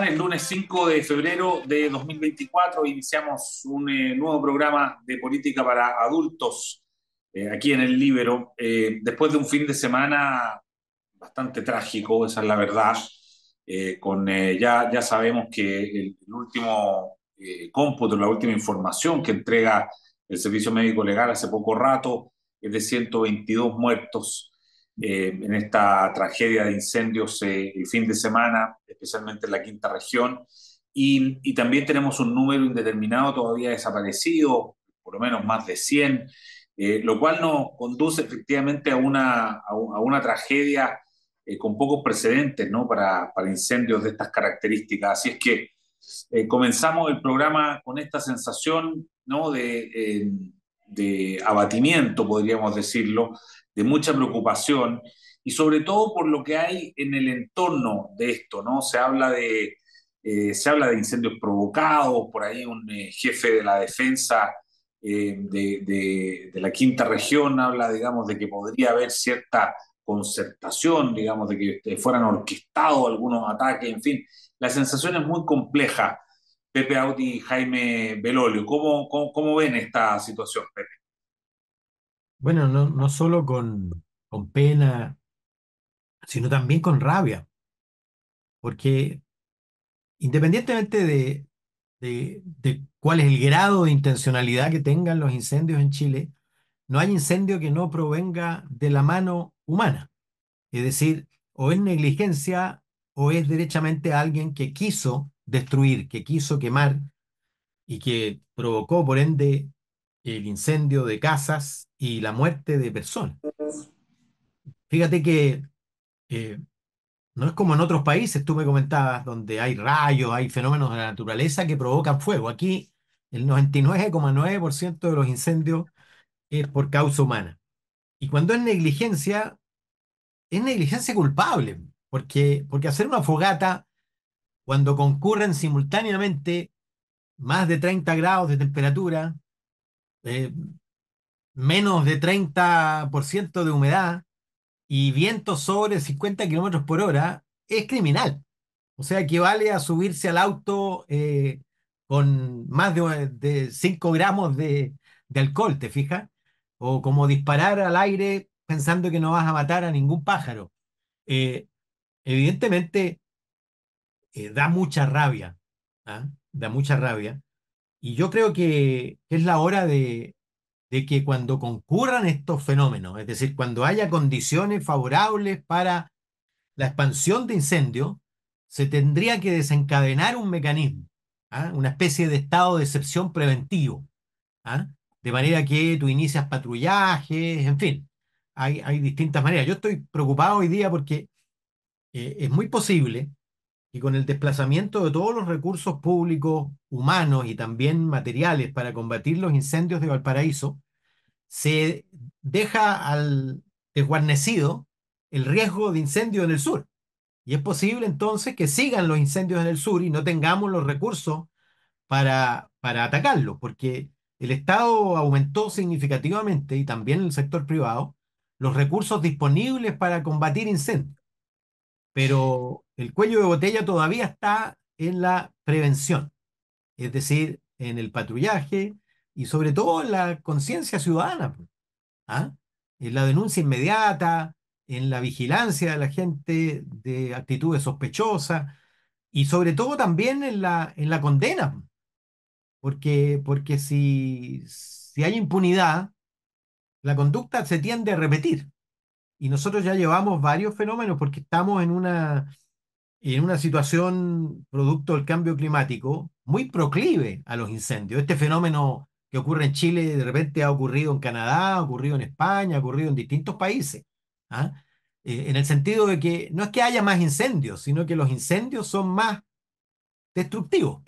El lunes 5 de febrero de 2024 iniciamos un eh, nuevo programa de política para adultos eh, aquí en el Libero, eh, después de un fin de semana bastante trágico, esa es la verdad. con, ya, ya sabemos que el, el último cómputo, la última información que entrega el Servicio Médico Legal hace poco rato es de 122 muertos eh, en esta tragedia de incendios eh, el fin de semana, especialmente en la quinta región. Y, y, también tenemos un número indeterminado todavía desaparecido, por lo menos más de 100, eh, lo cual nos conduce efectivamente a una, a, una tragedia con pocos precedentes ¿no? para, para, incendios de estas características. Así es que comenzamos el programa con esta sensación ¿no? de, de abatimiento, podríamos decirlo, de mucha preocupación y sobre todo por lo que hay en el entorno de esto, ¿no? Se habla de, eh, se habla de incendios provocados, por ahí un eh, jefe de la defensa eh, de, de, la quinta región habla, digamos, de que podría haber cierta concertación, digamos, de que fueran orquestados algunos ataques, en fin, la sensación es muy compleja. Pepe Audi y Jaime Belolio, ¿cómo, cómo, ven esta situación, Pepe? Bueno, no, no solo con, con pena, sino también con rabia, porque independientemente de, de, de cuál es el grado de intencionalidad que tengan los incendios en Chile, no hay incendio que no provenga de la mano humana. Es decir, o es negligencia o es derechamente alguien que quiso destruir, que quiso quemar y que provocó, por ende, el incendio de casas y la muerte de personas. Fíjate que eh, no es como en otros países, tú me comentabas, donde hay rayos, hay fenómenos de la naturaleza que provocan fuego. Aquí el 99,9% de los incendios es por causa humana. Y cuando es negligencia, es negligencia culpable, porque, porque hacer una fogata cuando concurren simultáneamente más de 30 grados de temperatura, eh, menos de 30% de humedad y viento sobre 50 kilómetros por hora, es criminal. O sea, equivale a subirse al auto eh, con más de, 5 gramos de, alcohol, ¿te fijas? O como disparar al aire pensando que no vas a matar a ningún pájaro. Eh, evidentemente, da mucha rabia, ¿ah? da mucha rabia. Y yo creo que es la hora de, que cuando concurran estos fenómenos, es decir, cuando haya condiciones favorables para la expansión de incendios, se tendría que desencadenar un mecanismo, ¿ah? una especie de estado de excepción preventivo, ¿ah? de manera que tú inicias patrullajes, en fin, hay, hay distintas maneras. Yo estoy preocupado hoy día porque eh, es muy posible y con el desplazamiento de todos los recursos públicos, humanos y también materiales para combatir los incendios de Valparaíso, se deja al desguarnecido el riesgo de incendio en el sur. Y es posible entonces que sigan los incendios en el sur y no tengamos los recursos para, para atacarlos, porque el Estado aumentó significativamente y también el sector privado los recursos disponibles para combatir incendios. Pero el cuello de botella todavía está en la prevención, es decir, en el patrullaje y sobre todo en la conciencia ciudadana, ¿ah? en la denuncia inmediata, en la vigilancia de la gente de actitudes sospechosas y sobre todo también en la, en la condena, porque, porque si, si hay impunidad, la conducta se tiende a repetir. Y nosotros ya llevamos varios fenómenos porque estamos en una, en una situación producto del cambio climático muy proclive a los incendios. Este fenómeno que ocurre en Chile de repente ha ocurrido en Canadá, ha ocurrido en España, ha ocurrido en distintos países. ¿ah? Eh, en el sentido de que no es que haya más incendios, sino que los incendios son más destructivos,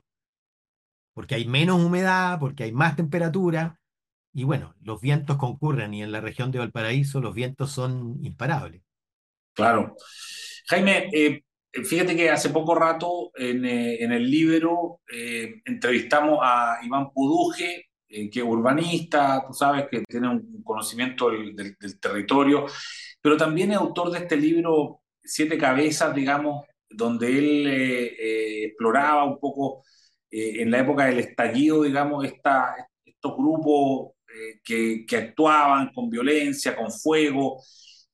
porque hay menos humedad, porque hay más temperatura, y bueno, los vientos concurren y en la región de Valparaíso los vientos son imparables. Claro. Jaime, eh, Fíjate que hace poco rato en, eh, el Libro eh, entrevistamos a Iván Puduje, que es urbanista, tú sabes, que tiene un conocimiento del, territorio, pero también es autor de este libro, Siete Cabezas, digamos, donde él exploraba un poco en la época del estallido, digamos, esta, estos grupos que, que, actuaban con violencia, con fuego.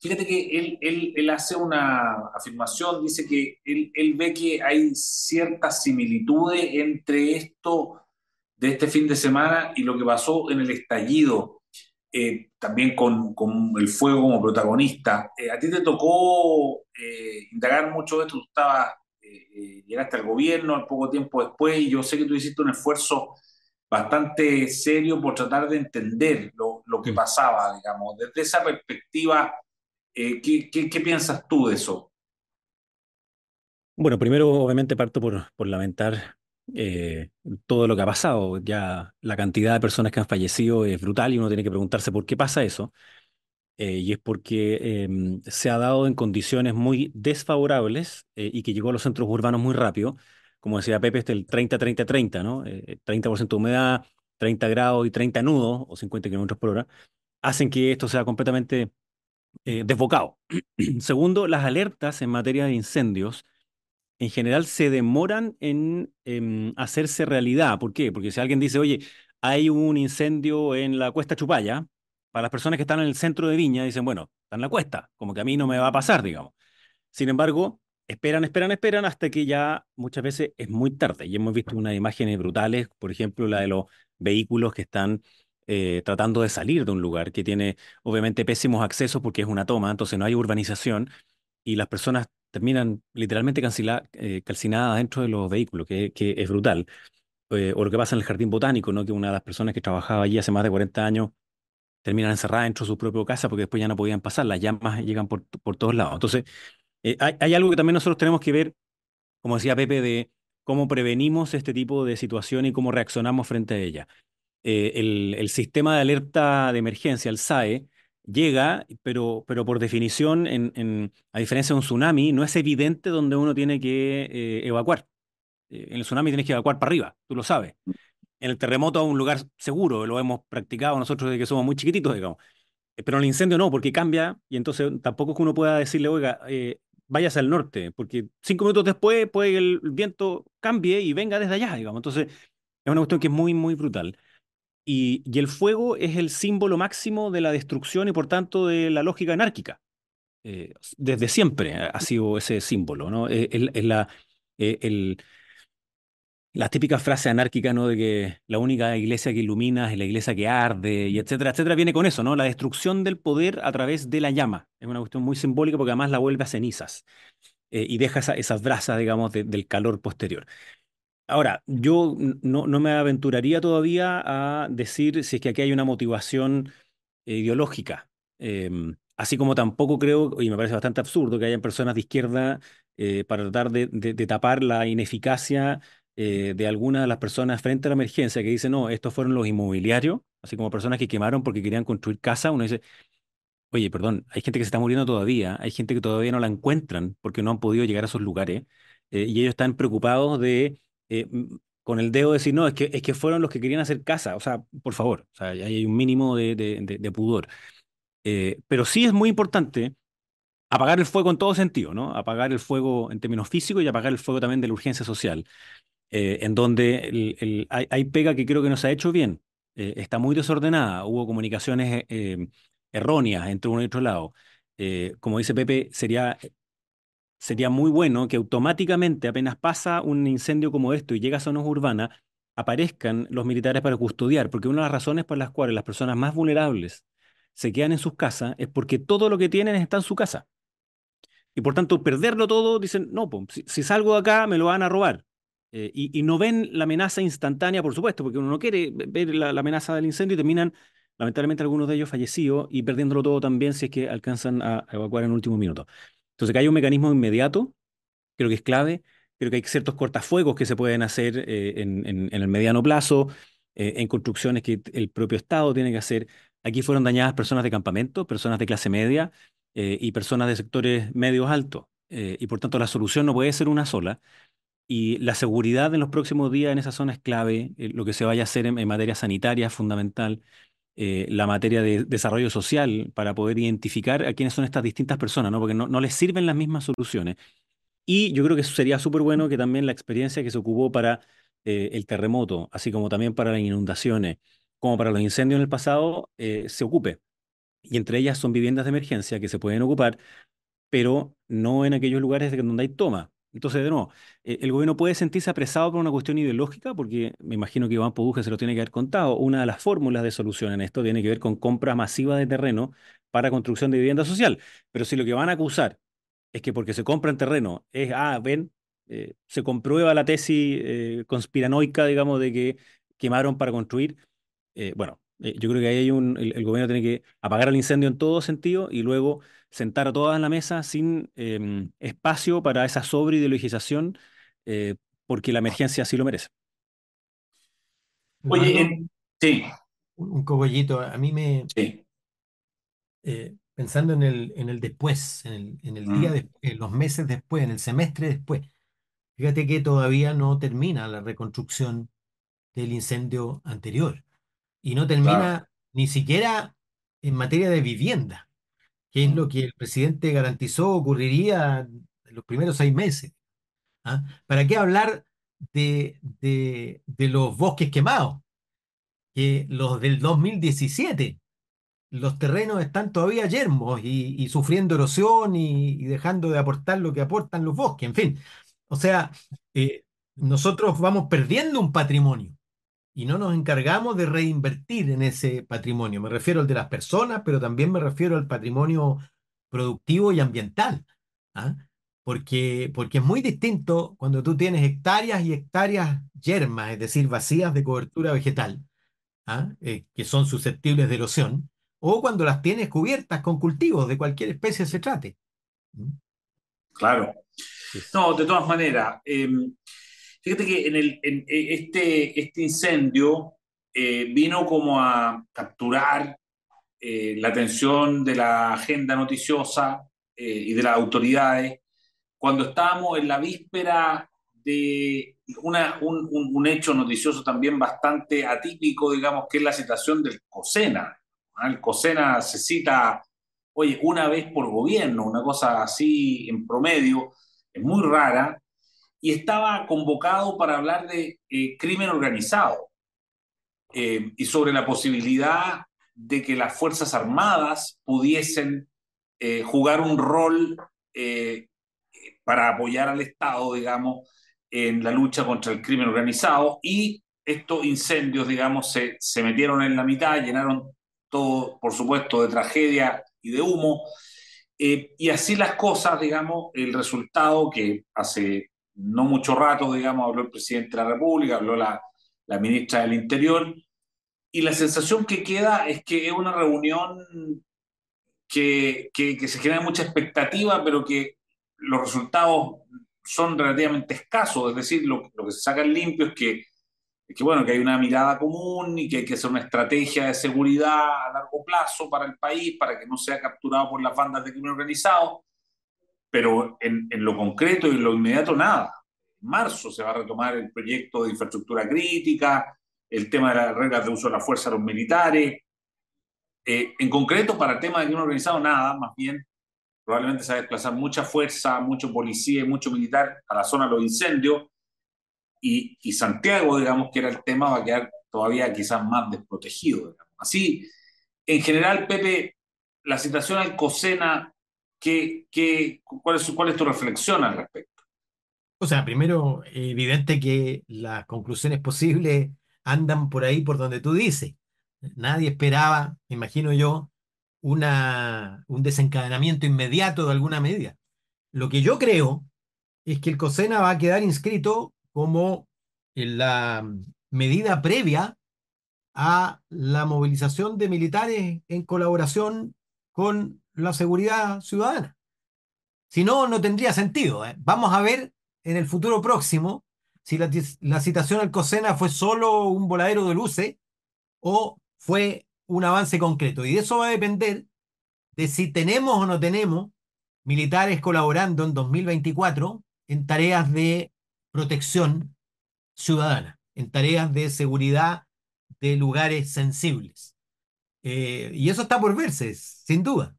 Fíjate que él, él, él hace una afirmación, dice que él, él, ve que hay ciertas similitudes entre esto de este fin de semana y lo que pasó en el estallido, eh, también con, con, el fuego como protagonista. Eh, a ti te tocó eh, indagar mucho de esto, tú estabas, llegaste al gobierno poco tiempo después y yo sé que tú hiciste un esfuerzo bastante serio por tratar de entender lo, lo que pasaba, digamos. Desde esa perspectiva, ¿qué, qué, qué piensas tú de eso? Bueno, primero obviamente parto por, por lamentar eh, todo lo que ha pasado. Ya la cantidad de personas que han fallecido es brutal y uno tiene que preguntarse por qué pasa eso. Eh, y es porque em, se ha dado en condiciones muy desfavorables eh, y que llegó a los centros urbanos muy rápido. Como decía Pepe, este el 30-30-30, ¿no? 30% de humedad, 30 grados y 30 nudos, o 50 kilómetros por hora, hacen que esto sea completamente desbocado. Segundo, las alertas en materia de incendios en general se demoran en, hacerse realidad. ¿Por qué? Porque si alguien dice, oye, hay un incendio en la cuesta Chupaya, para las personas que están en el centro de Viña dicen, bueno, está en la cuesta, como que a mí no me va a pasar, digamos. Sin embargo, esperan, esperan, esperan hasta que ya muchas veces es muy tarde. Y hemos visto unas imágenes brutales, por ejemplo, la de los vehículos que están eh, tratando de salir de un lugar que tiene obviamente pésimos accesos porque es una toma, entonces no hay urbanización y las personas terminan literalmente eh, calcinadas dentro de los vehículos, que, es brutal. Eh, o lo que pasa en el jardín botánico, ¿no? que una de las personas que trabajaba allí hace más de 40 años terminan encerradas dentro de su propia casa porque después ya no podían pasar, las llamas llegan por, por todos lados. Entonces, eh, hay, algo que también nosotros tenemos que ver, como decía Pepe, de cómo prevenimos este tipo de situación y cómo reaccionamos frente a ella. el, el, sistema de alerta de emergencia, el SAE, llega, pero, pero por definición, en, a diferencia de un tsunami, no es evidente donde uno tiene que eh, evacuar. Eh, en el tsunami tienes que evacuar para arriba, tú lo sabes. En el terremoto a un lugar seguro, lo hemos practicado nosotros desde que somos muy chiquititos, digamos. Eh, pero en el incendio no, porque cambia y entonces tampoco es que uno pueda decirle, oiga, váyase al norte, porque cinco minutos después puede que el viento cambie y venga desde allá, digamos. Entonces es una cuestión que es muy, muy brutal. Y, el fuego es el símbolo máximo de la destrucción y por tanto de la lógica anárquica. Eh, desde siempre ha sido ese símbolo, ¿no? Es, la, eh, el, la típica frase anárquica, ¿no? De que la única iglesia que ilumina es la iglesia que arde, y etcétera, etcétera, viene con eso, ¿no? La destrucción del poder a través de la llama. Es una cuestión muy simbólica porque además la vuelve a cenizas eh, y deja esas brasas, digamos, del calor posterior. Ahora, yo no, me aventuraría todavía a decir si es que aquí hay una motivación ideológica. Em, así como tampoco creo, y me parece bastante absurdo, que hayan personas de izquierda eh, para tratar de, tapar la ineficacia eh, de algunas de las personas frente a la emergencia que dicen, no, estos fueron los inmobiliarios, así como personas que quemaron porque querían construir casa. Uno dice, oye, perdón, hay gente que se está muriendo todavía, hay gente que todavía no la encuentran porque no han podido llegar a esos lugares y ellos están preocupados de eh, con el dedo decir, no, es que, es que fueron los que querían hacer casa. O sea, por favor, hay un mínimo de, pudor. Eh, pero sí es muy importante apagar el fuego en todo sentido, ¿no? Apagar el fuego en términos físicos y apagar el fuego también de la urgencia social, eh, en donde hay, pega que creo que no se ha hecho bien. está muy desordenada, hubo comunicaciones erróneas entre uno y otro lado. como dice Pepe, sería sería muy bueno que automáticamente, apenas pasa un incendio como esto y llega a zonas urbanas, aparezcan los militares para custodiar, porque una de las razones por las cuales las personas más vulnerables se quedan en sus casas es porque todo lo que tienen está en su casa. Y por tanto, perderlo todo, dicen, no, si, salgo de acá me lo van a robar. Eh, y, no ven la amenaza instantánea, por supuesto, porque uno no quiere ver la, amenaza del incendio y terminan, lamentablemente, algunos de ellos fallecidos y perdiéndolo todo también si es que alcanzan a evacuar en último minuto. Entonces, que hay un mecanismo inmediato, creo que es clave. Creo que hay ciertos cortafuegos que se pueden hacer eh, en, el mediano plazo, eh, en construcciones que el propio Estado tiene que hacer. Aquí fueron dañadas personas de campamento, personas de clase media y personas de sectores medios altos. y por tanto, la solución no puede ser una sola. Y la seguridad en los próximos días en esa zona es clave. lo que se vaya a hacer en materia sanitaria es fundamental. Eh, la materia de desarrollo social para poder identificar a quiénes son estas distintas personas, ¿no? porque no, no les sirven las mismas soluciones. Y yo creo que sería súper bueno que también la experiencia que se ocupó para eh, el terremoto, así como también para las inundaciones, como para los incendios en el pasado, eh, se ocupe. Y entre ellas son viviendas de emergencia que se pueden ocupar, pero no en aquellos lugares donde hay toma. Entonces, de nuevo, eh, el gobierno puede sentirse apresado por una cuestión ideológica, porque me imagino que Iván Poduje se lo tiene que haber contado. Una de las fórmulas de solución en esto tiene que ver con compra masiva de terreno para construcción de vivienda social. Pero si lo que van a acusar es que porque se compra en terreno es, ah, ven, eh, se comprueba la tesis eh, conspiranoica, digamos, de que quemaron para construir, bueno, yo creo que ahí hay un, el, gobierno tiene que apagar el incendio en todo sentido y luego sentar a todas en la mesa sin em, espacio para esa sobreideologización, porque la emergencia así lo merece. Oye, sí. Un cogollito, a mí me... Sí pensando en el, en el después, en el, en el día, de, en los meses después, en el semestre después. Fíjate que todavía no termina la reconstrucción del incendio anterior y no termina ni siquiera en materia de vivienda, que es lo que el presidente garantizó ocurriría en los primeros seis meses. ¿ah? ¿Para qué hablar de, de, de los bosques quemados? Que los del 2017 los terrenos están todavía yermos y, sufriendo erosión y, dejando de aportar lo que aportan los bosques, en fin. O sea, eh, nosotros vamos perdiendo un patrimonio y no nos encargamos de reinvertir en ese patrimonio. Me refiero al de las personas, pero también me refiero al patrimonio productivo y ambiental. ¿ah? Porque, porque es muy distinto cuando tú tienes hectáreas y hectáreas yermas, es decir, vacías de cobertura vegetal, ¿ah? eh, que son susceptibles de erosión, o cuando las tienes cubiertas con cultivos de cualquier especie se trate. Claro. No, de todas maneras, em, fíjate que en, el, en e, este, este incendio eh, vino como a capturar eh, la atención de la agenda noticiosa eh, y de las autoridades. Cuando estábamos en la víspera de una, un, un, hecho noticioso también bastante atípico, digamos, que es la situación del COSENA, el COSENA se cita, oye, una vez por gobierno, una cosa así en promedio, es muy rara, y estaba convocado para hablar de eh, crimen organizado eh, y sobre la posibilidad de que las Fuerzas Armadas pudiesen eh, jugar un rol para apoyar al Estado, digamos, en la lucha contra el crimen organizado y estos incendios, digamos, se, se metieron en la mitad, llenaron todo, por supuesto, de tragedia y de humo. Eh, y así las cosas, digamos, el resultado que hace no mucho rato, digamos, habló el presidente de la República, habló la, la ministra del Interior, y la sensación que queda es que es una reunión que, que, se genera mucha expectativa, pero que los resultados son relativamente escasos, es decir, lo, lo que se saca limpio es que que bueno, que hay una mirada común y que hay que hacer una estrategia de seguridad a largo plazo para el país, para que no sea capturado por las bandas de crimen organizado, pero en, en lo concreto y en lo inmediato nada. En marzo se va a retomar el proyecto de infraestructura crítica, el tema de las reglas de uso de la fuerza de los militares. Eh, en concreto, para el tema de crimen organizado, nada, más bien probablemente se va a desplazar mucha fuerza, mucho policía y mucho militar a la zona de los incendios, y, Santiago, digamos, que era el tema, va a quedar todavía quizás más desprotegido. Así, en general, Pepe, la situación alcocena, ¿qué, qué, cuál, es, ¿cuál es tu reflexión al respecto? O sea, primero, evidente que las conclusiones posibles andan por ahí por donde tú dices. Nadie esperaba, imagino yo, una, un desencadenamiento inmediato de alguna medida. Lo que yo creo es que el COSENA va a quedar inscrito como la medida previa a la movilización de militares en colaboración con la seguridad ciudadana. Si no, no tendría sentido. ¿eh? Vamos a ver en el futuro próximo si la, citación al COSENA fue solo un voladero de luces o fue un avance concreto. Y de eso va a depender de si tenemos o no tenemos militares colaborando en 2024 en tareas de protección ciudadana, en tareas de seguridad de lugares sensibles. Eh, y eso está por verse, sin duda.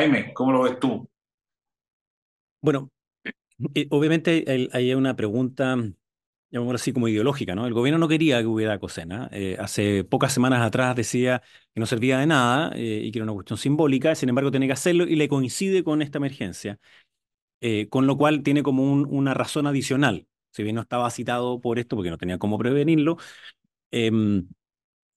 Jaime, ¿cómo lo ves tú? Bueno, eh, obviamente hay una pregunta, llamémoslo así, como ideológica, ¿no? El gobierno no quería que hubiera COSENA. Eh, hace pocas semanas atrás decía que no servía de nada eh, y que era una cuestión simbólica, sin embargo tiene que hacerlo y le coincide con esta emergencia, con lo cual tiene como una razón adicional. Si bien no estaba citado por esto porque no tenía cómo prevenirlo, em,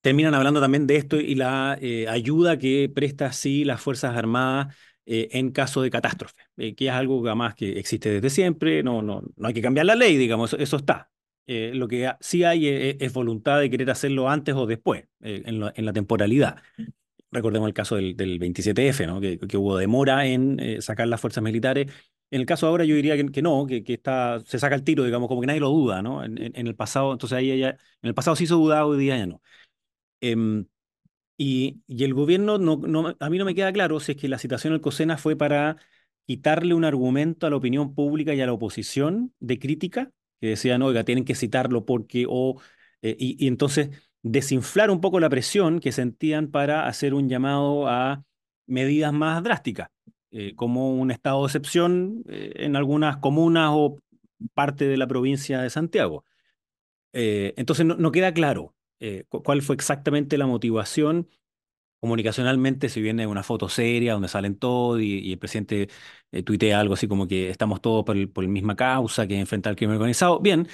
terminan hablando también de esto y la ayuda que presta así las Fuerzas Armadas eh, en caso de catástrofe, eh, que es algo además que existe desde siempre, no, no, no hay que cambiar la ley, digamos, eso, está. Eh, lo que sí hay es, voluntad de querer hacerlo antes o después, en, en, la temporalidad. Recordemos el caso del, del 27F, ¿no? que, que, hubo demora en sacar las fuerzas militares. En el caso ahora yo diría que, que no, que, que, está, se saca el tiro, digamos, como que nadie lo duda, ¿no? En, en, el pasado, entonces ahí ella, en el pasado sí hizo dudar, hoy día ya no. Em, y, el gobierno, no, a mí no me queda claro si es que la citación al COSENA fue para quitarle un argumento a la opinión pública y a la oposición de crítica, que decían, oiga, tienen que citarlo porque, o, eh, y, entonces desinflar un poco la presión que sentían para hacer un llamado a medidas más drásticas, eh, como un estado de excepción eh, en algunas comunas o parte de la provincia de Santiago. entonces no queda claro eh, cuál fue exactamente la motivación. Comunicacionalmente, si viene una foto seria donde salen todos y, el presidente eh, tuitea algo así como que estamos todos por, la misma causa, que enfrentar el crimen organizado, bien,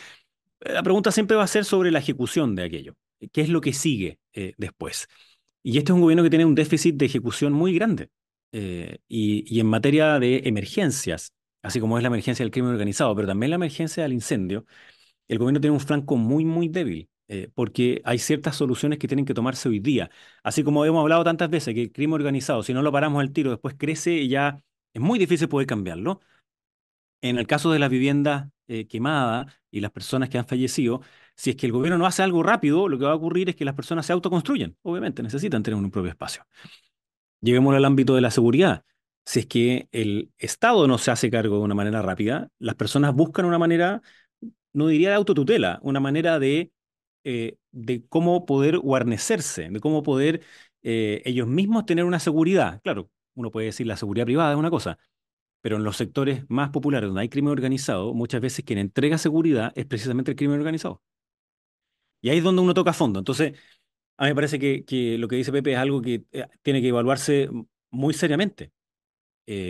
eh, la pregunta siempre va a ser sobre la ejecución de aquello. ¿Qué es lo que sigue después? Y este es un gobierno que tiene un déficit de ejecución muy grande. y, en materia de emergencias, así como es la emergencia del crimen organizado, pero también la emergencia del incendio, el gobierno tiene un flanco muy, muy débil. Eh, porque hay ciertas soluciones que tienen que tomarse hoy día. Así como hemos hablado tantas veces, que el crimen organizado, si no lo paramos al tiro, después crece y ya es muy difícil poder cambiarlo. En el caso de las viviendas eh, quemadas y las personas que han fallecido, si es que el gobierno no hace algo rápido, lo que va a ocurrir es que las personas se autoconstruyen. Obviamente, necesitan tener un propio espacio. Lleguemos al ámbito de la seguridad. Si es que el Estado no se hace cargo de una manera rápida, las personas buscan una manera, no diría de autotutela, una manera de eh, de cómo poder guarnecerse, de cómo poder eh, ellos mismos tener una seguridad. Claro, uno puede decir la seguridad privada es una cosa, pero en los sectores más populares donde hay crimen organizado, muchas veces quien entrega seguridad es precisamente el crimen organizado. Y ahí es donde uno toca fondo. Entonces, a mí me parece que, que lo que dice Pepe es algo que eh, tiene que evaluarse muy seriamente.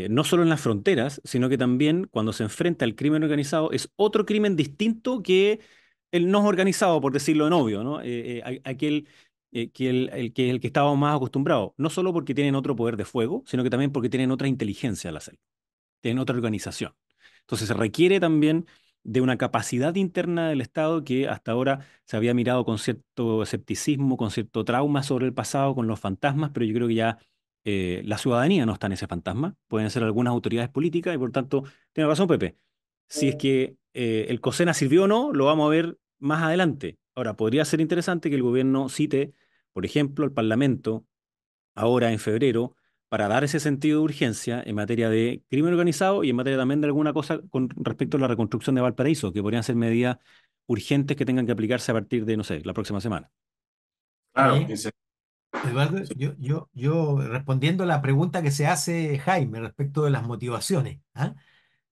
no solo en las fronteras, sino que también cuando se enfrenta al crimen organizado es otro crimen distinto que el no organizado, por decirlo en obvio, ¿no? Eh, eh, aquel eh, que el, que el que estábamos más acostumbrados, no solo porque tienen otro poder de fuego, sino que también porque tienen otra inteligencia al hacerlo, tienen otra organización. Entonces se requiere también de una capacidad interna del Estado que hasta ahora se había mirado con cierto escepticismo, con cierto trauma sobre el pasado, con los fantasmas, pero yo creo que ya la ciudadanía no está en ese fantasma, pueden ser algunas autoridades políticas y por tanto, tiene razón Pepe, si es que eh, el COSENA sirvió o no, lo vamos a ver más adelante. Ahora, podría ser interesante que el gobierno cite, por ejemplo, al Parlamento, ahora en febrero, para dar ese sentido de urgencia en materia de crimen organizado y en materia también de alguna cosa con respecto a la reconstrucción de Valparaíso, que podrían ser medidas urgentes que tengan que aplicarse a partir de, no sé, la próxima semana. Claro, Eduardo, yo, yo, yo respondiendo a la pregunta que se hace Jaime respecto de las motivaciones, ¿ah?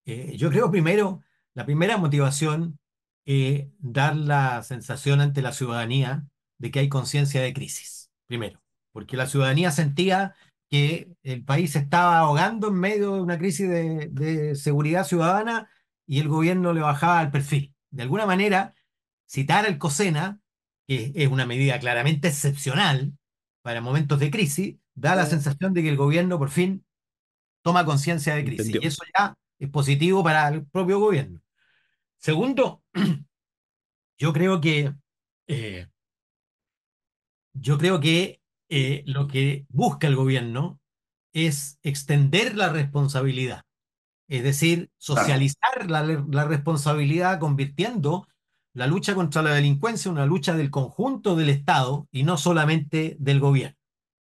Eh, yo creo primero, la primera motivación es dar la sensación ante la ciudadanía de que hay conciencia de crisis, primero, porque la ciudadanía sentía que el país se estaba ahogando en medio de una crisis de, seguridad ciudadana y el gobierno le bajaba el perfil. De alguna manera, citar el COSENA, que es una medida claramente excepcional para momentos de crisis, da la sensación de que el gobierno por fin toma conciencia de crisis. Y eso ya es positivo para el propio gobierno. Segundo, yo creo que eh, yo creo que eh, lo que busca el gobierno es extender la responsabilidad, es decir, socializar la, responsabilidad convirtiendo la lucha contra la delincuencia en una lucha del conjunto del Estado y no solamente del gobierno.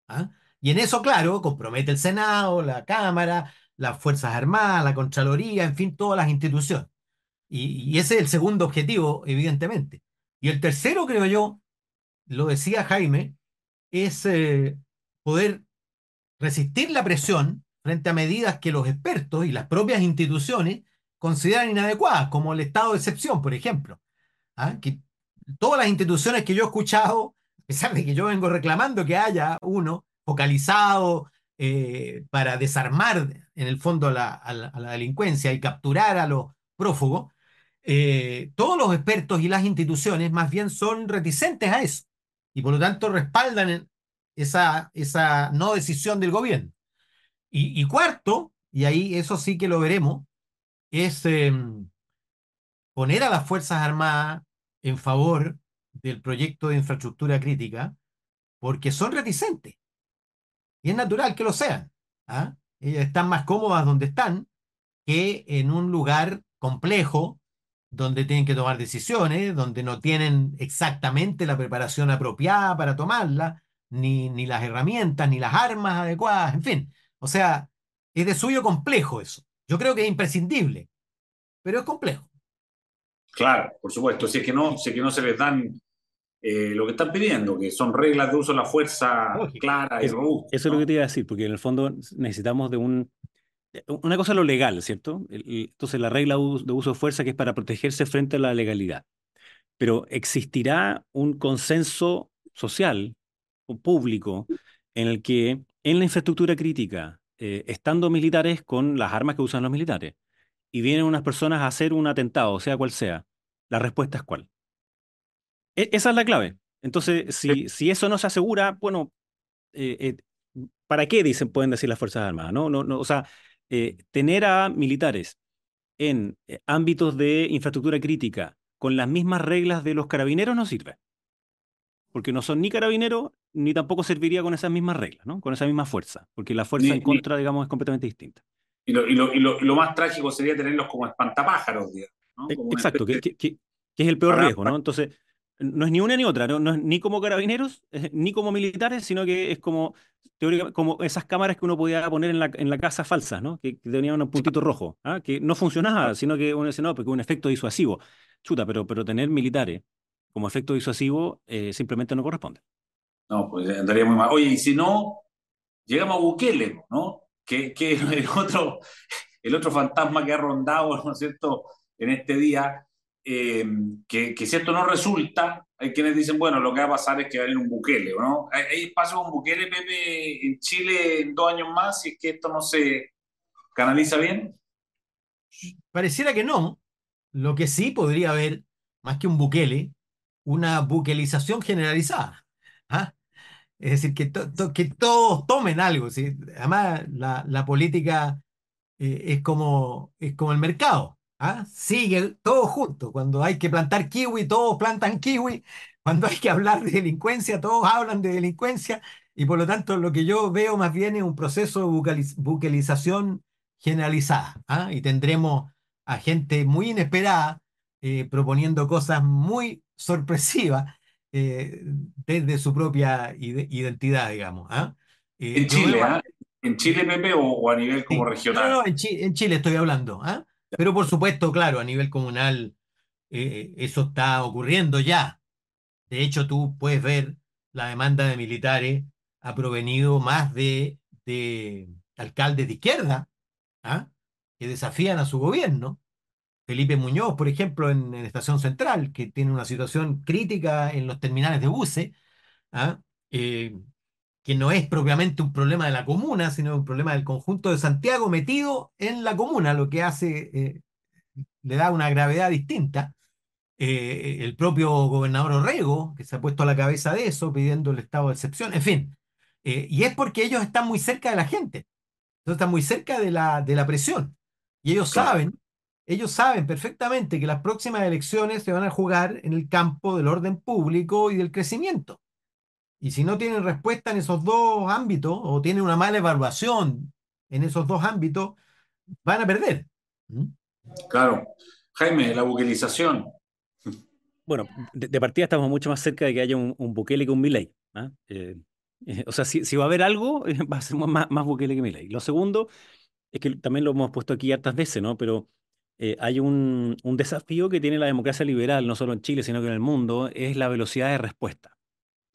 ¿ah? Y en eso, claro, compromete el Senado, la Cámara, las Fuerzas Armadas, la Contraloría, en fin, todas las instituciones. Y, ese es el segundo objetivo, evidentemente. Y el tercero, creo yo, lo decía Jaime, es eh, poder resistir la presión frente a medidas que los expertos y las propias instituciones consideran inadecuadas, como el estado de excepción, por ejemplo. ¿Ah? Que todas las instituciones que yo he escuchado, a pesar de que yo vengo reclamando que haya uno focalizado eh, para desarmar en el fondo a la, delincuencia y capturar a los prófugos, eh, todos los expertos y las instituciones más bien son reticentes a eso y por lo tanto respaldan esa, esa no decisión del gobierno. Y, cuarto, y ahí eso sí que lo veremos, es em, poner a las Fuerzas Armadas en favor del proyecto de infraestructura crítica porque son reticentes. Y es natural que lo sean. ¿ah? Ellas están más cómodas donde están que en un lugar complejo donde tienen que tomar decisiones, donde no tienen exactamente la preparación apropiada para tomarla, ni, ni las herramientas, ni las armas adecuadas, en fin. O sea, es de suyo complejo eso. Yo creo que es imprescindible, pero es complejo. Claro, por supuesto. Si es que no, si es que no se les dan eh, lo que están pidiendo, que son reglas de uso de la fuerza claras y robustas. Eso es lo que te iba a decir, porque en el fondo necesitamos de un... Una cosa es lo legal, ¿cierto? Entonces la regla de uso de fuerza que es para protegerse frente a la legalidad. Pero existirá un consenso social o público en el que en la infraestructura crítica, eh, estando militares con las armas que usan los militares, y vienen unas personas a hacer un atentado, sea cual sea, la respuesta es cuál. E, esa es la clave. Entonces, si, si eso no se asegura, bueno, eh, eh, ¿para qué dicen, pueden decir las Fuerzas Armadas? ¿no? No, no, o sea, tener a militares en ámbitos de infraestructura crítica con las mismas reglas de los carabineros no sirve porque no son ni carabineros, ni tampoco serviría con esas mismas reglas, ¿no? Con esa misma fuerza, porque la fuerza en contra, digamos, es completamente distinta. Y lo, y, lo, y, lo, más trágico sería tenerlos como espantapájaros, digamos. ¿no? E, exacto, que, que, es el peor riesgo, ¿no? Entonces, no es ni una ni otra, no, no es ni como carabineros, ni como militares, sino que es como, como esas cámaras que uno podía poner en la, en la casa falsas, ¿no? Que, tenían un puntito rojo, ¿ah? que no funcionaba, sino que uno dice, no, porque un efecto disuasivo. Chuta, pero, pero tener militares como efecto disuasivo eh, simplemente no corresponde. No, pues andaría muy mal. Oye, y si no, llegamos a Bukele, ¿no? Que, que el, otro, el otro fantasma que ha rondado, ¿no es cierto?, en este día, eh, que, si esto no resulta, hay quienes dicen, bueno, lo que va a pasar es que va a haber un Bukele, ¿no? ¿Hay espacio con Bukele, Pepe, en Chile en dos años más si es que esto no se canaliza bien? Pareciera que no. Lo que sí podría haber, más que un Bukele, una buquelización generalizada. ¿ah? Es decir, que, que todos tomen algo. Además, la, la política eh, es, como, es como el mercado. ¿Ah? Sigue todo junto. Cuando hay que plantar kiwi, todos plantan kiwi. Cuando hay que hablar de delincuencia, todos hablan de delincuencia. Y por lo tanto, lo que yo veo más bien es un proceso de buquelización generalizada. ¿ah? Y tendremos a gente muy inesperada eh, proponiendo cosas muy sorpresiva eh, desde su propia identidad, digamos. ¿ah? Eh, en Chile, ¿ah? ¿En Chile, Pepe, o, a nivel como regional? No, en, Chile estoy hablando. ¿ah? Pero por supuesto, claro, a nivel comunal eh, eso está ocurriendo ya. De hecho, tú puedes ver la demanda de militares ha provenido más de, de alcaldes de izquierda que desafían a su gobierno Felipe Muñoz, por ejemplo, en, Estación Central, que tiene una situación crítica en los terminales de buses, ¿ah? eh, que no es propiamente un problema de la comuna, sino un problema del conjunto de Santiago metido en la comuna, lo que hace, eh, le da una gravedad distinta. Eh, el propio gobernador Orrego, que se ha puesto a la cabeza de eso, pidiendo el estado de excepción, en fin. y es porque ellos están muy cerca de la gente, están muy cerca de la, de la presión. Y ellos saben ellos saben perfectamente que las próximas elecciones se van a jugar en el campo del orden público y del crecimiento. Y si no tienen respuesta en esos dos ámbitos o tienen una mala evaluación en esos dos ámbitos, van a perder. Claro. Jaime, la buquelización. Bueno, de, partida estamos mucho más cerca de que haya un, un Bukele que un Milei. ¿ah? Eh, eh, o sea, si, va a haber algo, va a ser más, más Bukele que Milei. Lo segundo es que también lo hemos puesto aquí hartas veces, ¿no? Pero eh, hay un, desafío que tiene la democracia liberal, no solo en Chile, sino que en el mundo, es la velocidad de respuesta.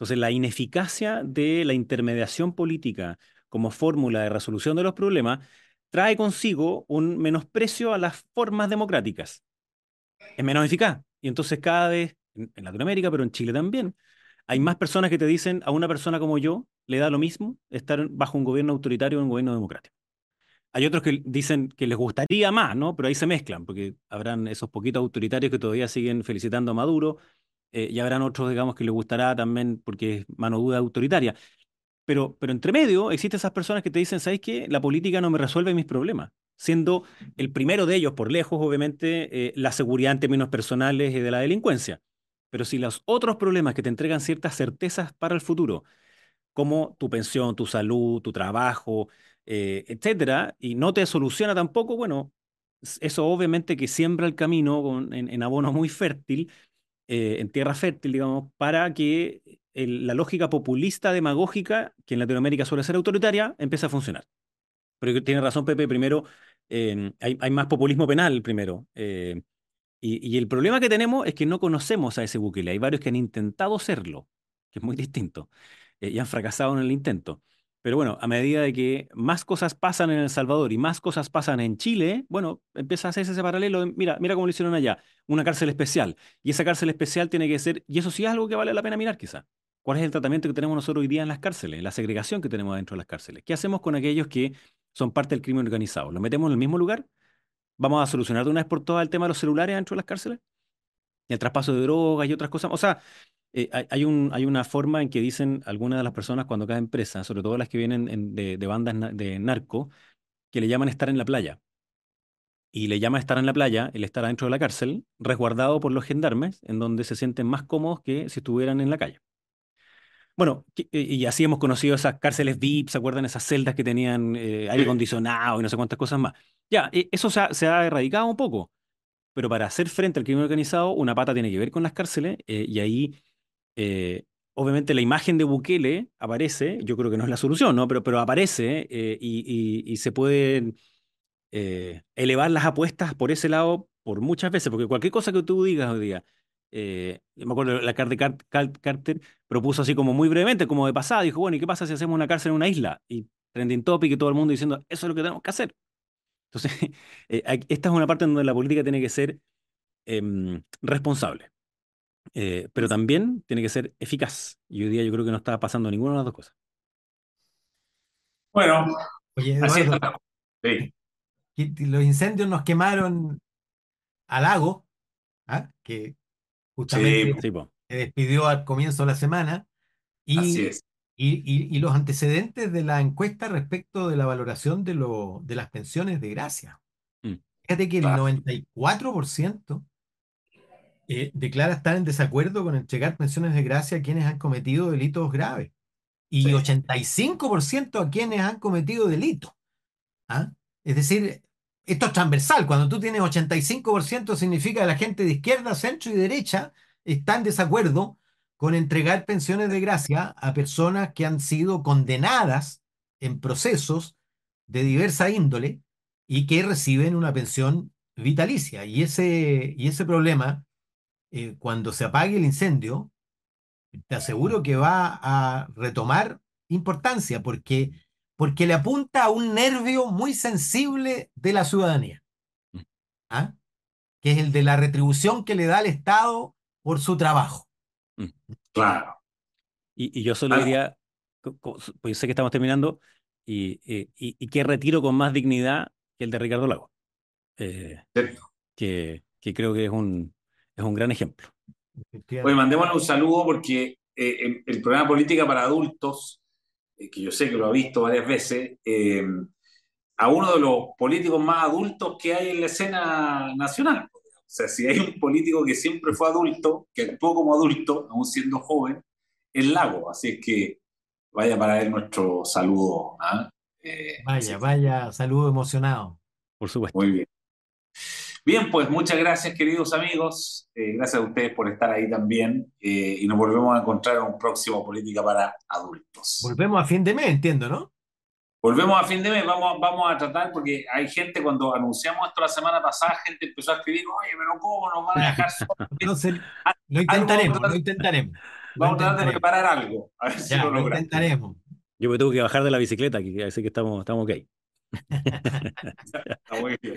Entonces, la ineficacia de la intermediación política como fórmula de resolución de los problemas, trae consigo un menosprecio a las formas democráticas. Es menos eficaz. Y entonces cada vez, en Latinoamérica, pero en Chile también, hay más personas que te dicen a una persona como yo le da lo mismo estar bajo un gobierno autoritario o un gobierno democrático. Hay otros que dicen que les gustaría más, ¿no? Pero ahí se mezclan, porque habrán esos poquitos autoritarios que todavía siguen felicitando a Maduro, eh, y habrán otros, digamos, que les gustará también porque es mano duda autoritaria. Pero, pero entre medio existen esas personas que te dicen, ¿sabes qué? La política no me resuelve mis problemas. Siendo el primero de ellos, por lejos, obviamente, eh, la seguridad en términos personales y de la delincuencia. Pero si los otros problemas que te entregan ciertas certezas para el futuro, como tu pensión, tu salud, tu trabajo, eh, etcétera, y no te soluciona tampoco, bueno, eso obviamente que siembra el camino en, abono muy fértil, eh, en tierra fértil, digamos, para que la lógica populista demagógica, que en Latinoamérica suele ser autoritaria, empiece a funcionar. Pero tiene razón Pepe, primero, eh, hay, más populismo penal primero. y, y, el problema que tenemos es que no conocemos a ese Bukele. Hay varios que han intentado serlo, que es muy distinto, y han fracasado en el intento. Pero bueno, a medida de que más cosas pasan en El Salvador y más cosas pasan en Chile, bueno, empieza a hacerse ese paralelo. mira, mira cómo lo hicieron allá, una cárcel especial. Y esa cárcel especial tiene que ser, y eso sí es algo que vale la pena mirar quizá. ¿Cuál es el tratamiento que tenemos nosotros hoy día en las cárceles, la segregación que tenemos dentro de las cárceles? ¿Qué hacemos con aquellos que son parte del crimen organizado? ¿Los metemos en el mismo lugar? ¿Vamos a solucionar de una vez por todas el tema de los celulares dentro de las cárceles? El traspaso de drogas y otras cosas. O sea, eh, hay, un, hay una forma en que dicen algunas de las personas cuando caen presas, sobre todo las que vienen de, bandas de narco, que le llaman estar en la playa. Y le llama estar en la playa el estar dentro de la cárcel, resguardado por los gendarmes, en donde se sienten más cómodos que si estuvieran en la calle. Bueno, eh, y así hemos conocido esas cárceles VIP, ¿se acuerdan? Esas celdas que tenían eh, aire acondicionado y no sé cuántas cosas más. Ya, eso se ha, se ha erradicado un poco, pero para hacer frente al crimen organizado, una pata tiene que ver con las cárceles y ahí eh, obviamente la imagen de Bukele aparece, yo creo que no es la solución, ¿no? Pero, aparece eh, y, se pueden eh, elevar las apuestas por ese lado por muchas veces, porque cualquier cosa que tú digas hoy día, me acuerdo la carta de Carter propuso así como muy brevemente, como de pasada, dijo, bueno, ¿y qué pasa si hacemos una cárcel en una isla? Y trending topic y todo el mundo diciendo, eso es lo que tenemos que hacer. Entonces, esta es una parte donde la política tiene que ser em, responsable. Eh, pero también tiene que ser eficaz. Y hoy día yo creo que no está pasando ninguna de las dos cosas. Bueno, así los incendios nos quemaron al lago, ¿ah? que justamente se despidió al comienzo de la semana, y, y, los antecedentes de la encuesta respecto de la valoración de, lo, de las pensiones de gracia. Mm. Fíjate que el 94% eh, declara estar en desacuerdo con entregar pensiones de gracia a quienes han cometido delitos graves y 85% a quienes han cometido delitos. ¿ah? Es decir, esto es transversal. Cuando tú tienes 85% significa que la gente de izquierda, centro y derecha está en desacuerdo con entregar pensiones de gracia a personas que han sido condenadas en procesos de diversa índole y que reciben una pensión vitalicia. Y ese, y ese problema eh, cuando se apague el incendio, te aseguro que va a retomar importancia porque, porque le apunta a un nervio muy sensible de la ciudadanía, mm. ¿ah? que es el de la retribución que le da el Estado por su trabajo. Mm. Claro. Y, yo solo diría, pues sé que estamos terminando, y, y, que retiro con más dignidad que el de Ricardo Lago. Eh, que, que creo que es un, es un gran ejemplo. Oye, mandémosle un saludo porque eh, el, programa Política para Adultos, eh, que yo sé que lo ha visto varias veces, eh, a uno de los políticos más adultos que hay en la escena nacional. O sea, si hay un político que siempre fue adulto, que actuó como adulto, aún siendo joven, es Lago. Así es que vaya para él nuestro saludo. ¿ah? vaya, vaya, saludo emocionado. Por supuesto. Muy bien. Bien, pues muchas gracias queridos amigos, eh, gracias a ustedes por estar ahí también eh, y nos volvemos a encontrar en un próximo Política para Adultos. Volvemos a fin de mes, entiendo, ¿no? Volvemos a fin de mes, vamos, vamos a tratar, porque hay gente, cuando anunciamos esto la semana pasada, gente empezó a escribir, oye, pero ¿cómo nos van a dejar solos? lo intentaremos, lo intentaremos. Vamos a tratar de preparar algo, a ver si lo, logramos. Lo intentaremos. Yo me tengo que bajar de la bicicleta, así que estamos, estamos ok. Está muy bien.